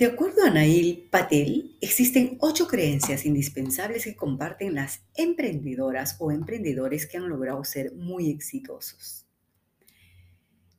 De acuerdo a Nail Patel, existen ocho creencias indispensables que comparten las emprendedoras o emprendedores que han logrado ser muy exitosos.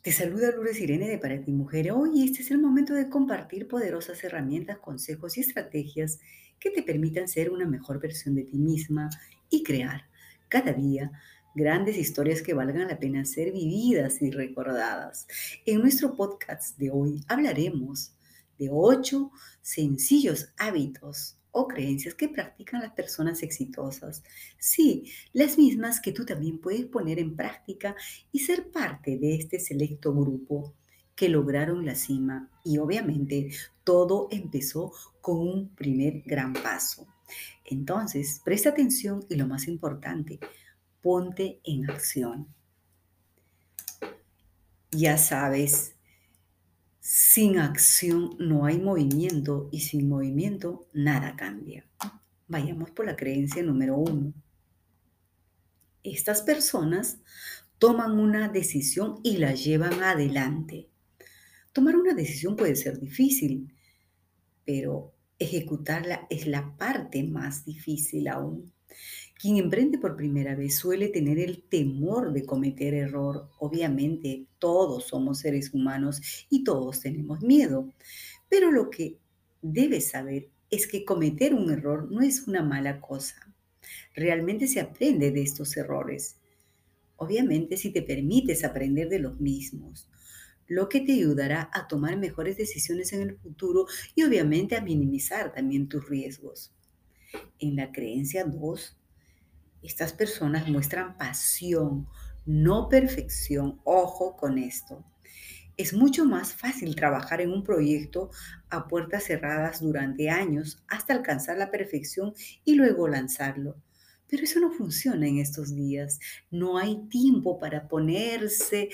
Te saluda Lourdes Irene de Para ti Mujer. Hoy este es el momento de compartir poderosas herramientas, consejos y estrategias que te permitan ser una mejor versión de ti misma y crear cada día grandes historias que valgan la pena ser vividas y recordadas. En nuestro podcast de hoy hablaremos de ocho sencillos hábitos o creencias que practican las personas exitosas. Sí, las mismas que tú también puedes poner en práctica y ser parte de este selecto grupo que lograron la cima. Y obviamente todo empezó con un primer gran paso. Entonces, presta atención y lo más importante, ponte en acción. Ya sabes, sin acción no hay movimiento y sin movimiento nada cambia. Vayamos por la creencia número uno. Estas personas toman una decisión y la llevan adelante. Tomar una decisión puede ser difícil, pero ejecutarla es la parte más difícil aún. Quien emprende por primera vez suele tener el temor de cometer error. Obviamente, todos somos seres humanos y todos tenemos miedo. Pero lo que debes saber es que cometer un error no es una mala cosa. Realmente se aprende de estos errores. Obviamente, si te permites aprender de los mismos, lo que te ayudará a tomar mejores decisiones en el futuro y obviamente a minimizar también tus riesgos. En la creencia 2, estas personas muestran pasión, no perfección. Ojo con esto. Es mucho más fácil trabajar en un proyecto a puertas cerradas durante años hasta alcanzar la perfección y luego lanzarlo. Pero eso no funciona en estos días. No hay tiempo para ponerse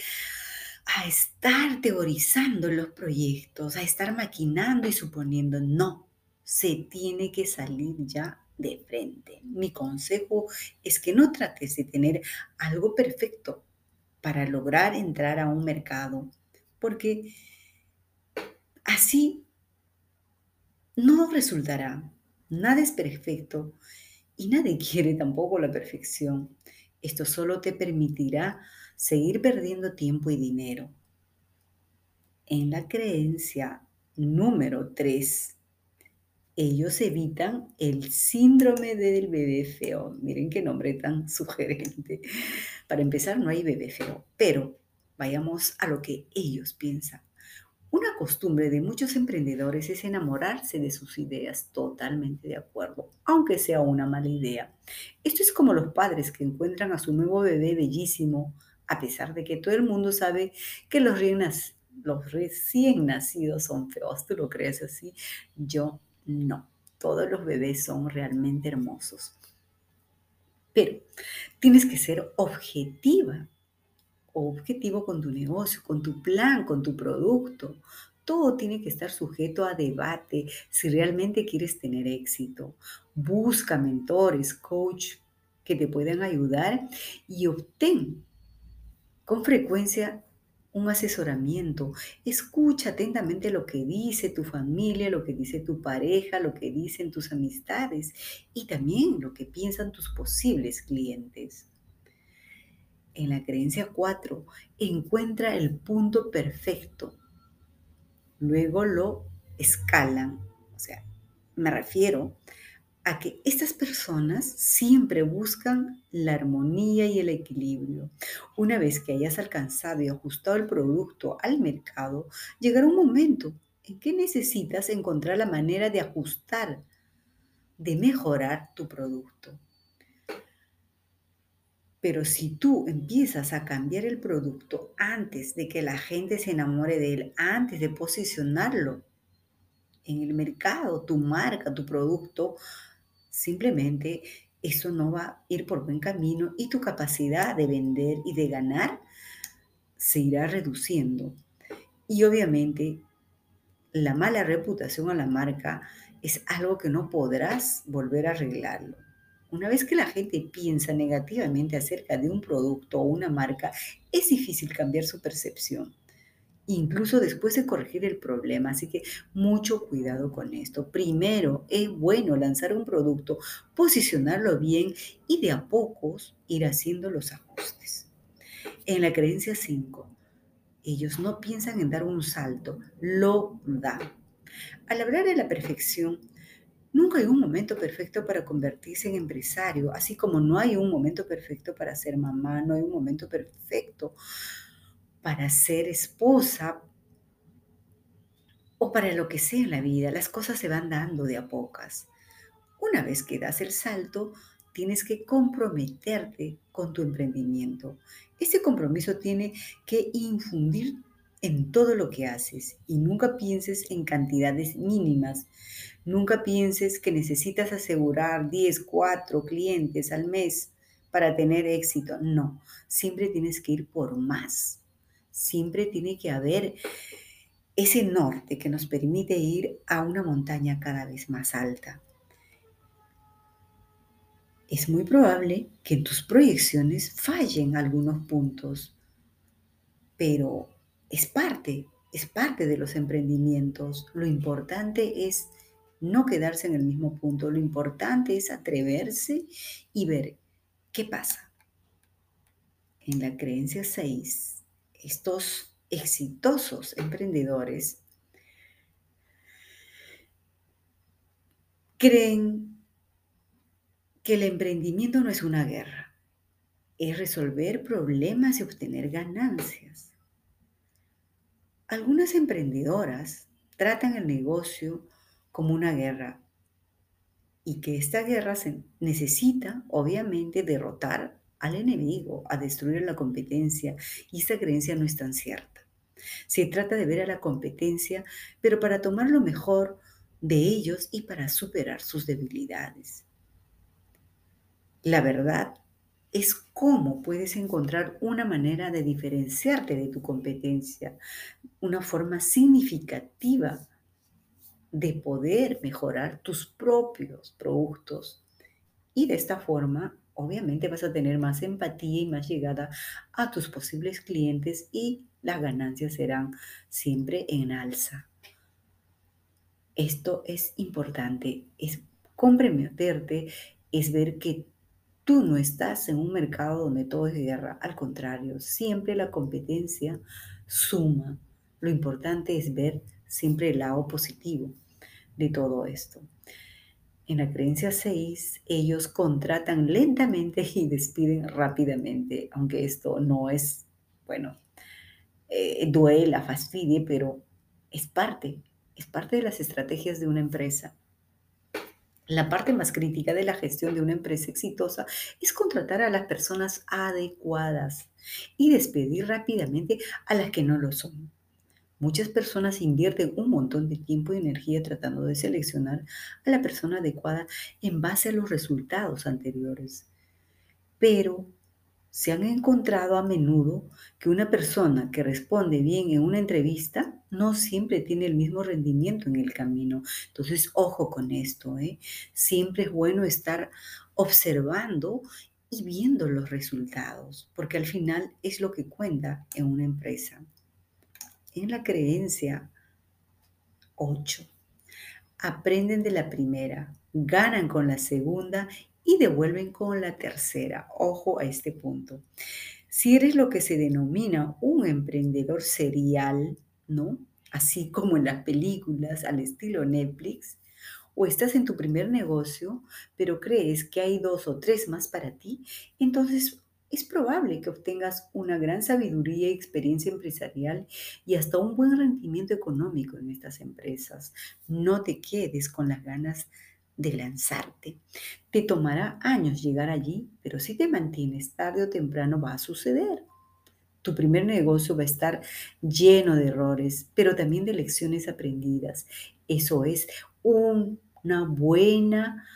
a estar teorizando los proyectos, a estar maquinando y suponiendo. No, se tiene que salir ya de frente. Mi consejo es que no trates de tener algo perfecto para lograr entrar a un mercado, porque así no resultará. Nada es perfecto y nadie quiere tampoco la perfección. Esto solo te permitirá seguir perdiendo tiempo y dinero. En la creencia número 3, ellos evitan el síndrome del bebé feo. Miren qué nombre tan sugerente. Para empezar, no hay bebé feo, pero vayamos a lo que ellos piensan. Una costumbre de muchos emprendedores es enamorarse de sus ideas, totalmente de acuerdo, aunque sea una mala idea. Esto es como los padres que encuentran a su nuevo bebé bellísimo, a pesar de que todo el mundo sabe que los, recién nacidos son feos. ¿Tú lo crees así? Yo no, todos los bebés son realmente hermosos. Pero tienes que ser objetiva, objetivo con tu negocio, con tu plan, con tu producto. Todo tiene que estar sujeto a debate si realmente quieres tener éxito. Busca mentores, coach que te puedan ayudar y obtén con frecuencia un asesoramiento. Escucha atentamente lo que dice tu familia, lo que dice tu pareja, lo que dicen tus amistades y también lo que piensan tus posibles clientes. En la creencia 4, encuentra el punto perfecto. Luego lo escalan. O sea, me refiero a que estas personas siempre buscan la armonía y el equilibrio. Una vez que hayas alcanzado y ajustado el producto al mercado, llegará un momento en que necesitas encontrar la manera de ajustar, de mejorar tu producto. Pero si tú empiezas a cambiar el producto antes de que la gente se enamore de él, antes de posicionarlo en el mercado, tu marca, tu producto, Simplemente eso no va a ir por buen camino y tu capacidad de vender y de ganar se irá reduciendo. Y obviamente la mala reputación a la marca es algo que no podrás volver a arreglarlo. Una vez que la gente piensa negativamente acerca de un producto o una marca, es difícil cambiar su percepción. Incluso después de corregir el problema. Así que mucho cuidado con esto. Primero, es bueno lanzar un producto, posicionarlo bien y de a pocos ir haciendo los ajustes. En la creencia 5, ellos no piensan en dar un salto, lo dan. Al hablar de la perfección, nunca hay un momento perfecto para convertirse en empresario, así como no hay un momento perfecto para ser mamá, no hay un momento perfecto para ser esposa o para lo que sea en la vida. Las cosas se van dando de a pocas. Una vez que das el salto, tienes que comprometerte con tu emprendimiento. Ese compromiso tiene que infundir en todo lo que haces y nunca pienses en cantidades mínimas. Nunca pienses que necesitas asegurar 10, 4 clientes al mes para tener éxito. No, siempre tienes que ir por más. Siempre tiene que haber ese norte que nos permite ir a una montaña cada vez más alta. Es muy probable que en tus proyecciones fallen algunos puntos, pero es parte, es parte de los emprendimientos. Lo importante es no quedarse en el mismo punto, lo importante es atreverse y ver qué pasa. En la creencia 6 estos exitosos emprendedores creen que el emprendimiento no es una guerra, es resolver problemas y obtener ganancias. Algunas emprendedoras tratan el negocio como una guerra y que esta guerra se necesita, obviamente, derrotar al enemigo, a destruir la competencia, y esta creencia no es tan cierta. Se trata de ver a la competencia, pero para tomar lo mejor de ellos y para superar sus debilidades. La verdad es cómo puedes encontrar una manera de diferenciarte de tu competencia, una forma significativa de poder mejorar tus propios productos y de esta forma obviamente vas a tener más empatía y más llegada a tus posibles clientes y las ganancias serán siempre en alza. Esto es importante, es comprometerte, es ver que tú no estás en un mercado donde todo es guerra, al contrario, siempre la competencia suma. Lo importante es ver siempre el lado positivo de todo esto. En la creencia 6, ellos contratan lentamente y despiden rápidamente, aunque esto no es, bueno, eh, duela, fastidie, pero es parte, es parte de las estrategias de una empresa. La parte más crítica de la gestión de una empresa exitosa es contratar a las personas adecuadas y despedir rápidamente a las que no lo son. Muchas personas invierten un montón de tiempo y energía tratando de seleccionar a la persona adecuada en base a los resultados anteriores. Pero se han encontrado a menudo que una persona que responde bien en una entrevista no siempre tiene el mismo rendimiento en el camino. Entonces, ojo con esto. ¿eh? Siempre es bueno estar observando y viendo los resultados, porque al final es lo que cuenta en una empresa en la creencia 8. Aprenden de la primera, ganan con la segunda y devuelven con la tercera. Ojo a este punto. Si eres lo que se denomina un emprendedor serial, ¿no? Así como en las películas al estilo Netflix, o estás en tu primer negocio, pero crees que hay dos o tres más para ti, entonces es probable que obtengas una gran sabiduría y experiencia empresarial y hasta un buen rendimiento económico en estas empresas. No te quedes con las ganas de lanzarte. Te tomará años llegar allí, pero si te mantienes tarde o temprano va a suceder. Tu primer negocio va a estar lleno de errores, pero también de lecciones aprendidas. Eso es una buena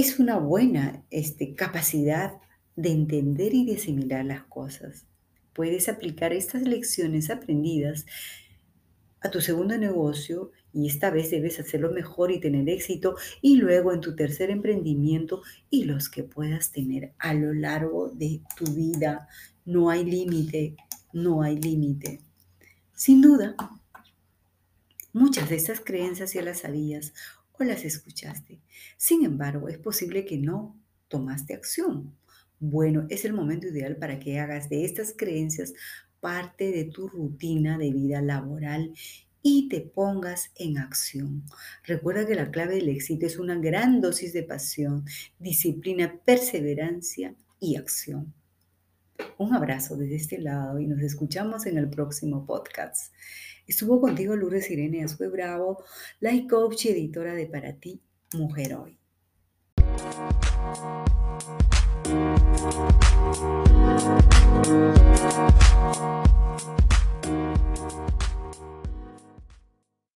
es una buena este, capacidad de entender y de asimilar las cosas. Puedes aplicar estas lecciones aprendidas a tu segundo negocio y esta vez debes hacerlo mejor y tener éxito y luego en tu tercer emprendimiento y los que puedas tener a lo largo de tu vida. No hay límite no hay límite. Sin duda, muchas de estas creencias ya las sabías o las escuchaste. Sin embargo, es posible que no tomaste acción. Bueno, es el momento ideal para que hagas de estas creencias parte de tu rutina de vida laboral y te pongas en acción. Recuerda que la clave del éxito es una gran dosis de pasión, disciplina, perseverancia y acción. Un abrazo desde este lado y nos escuchamos en el próximo podcast. Estuvo contigo Lourdes Irene Azue Bravo, life coach y editora de Para ti, Mujer Hoy.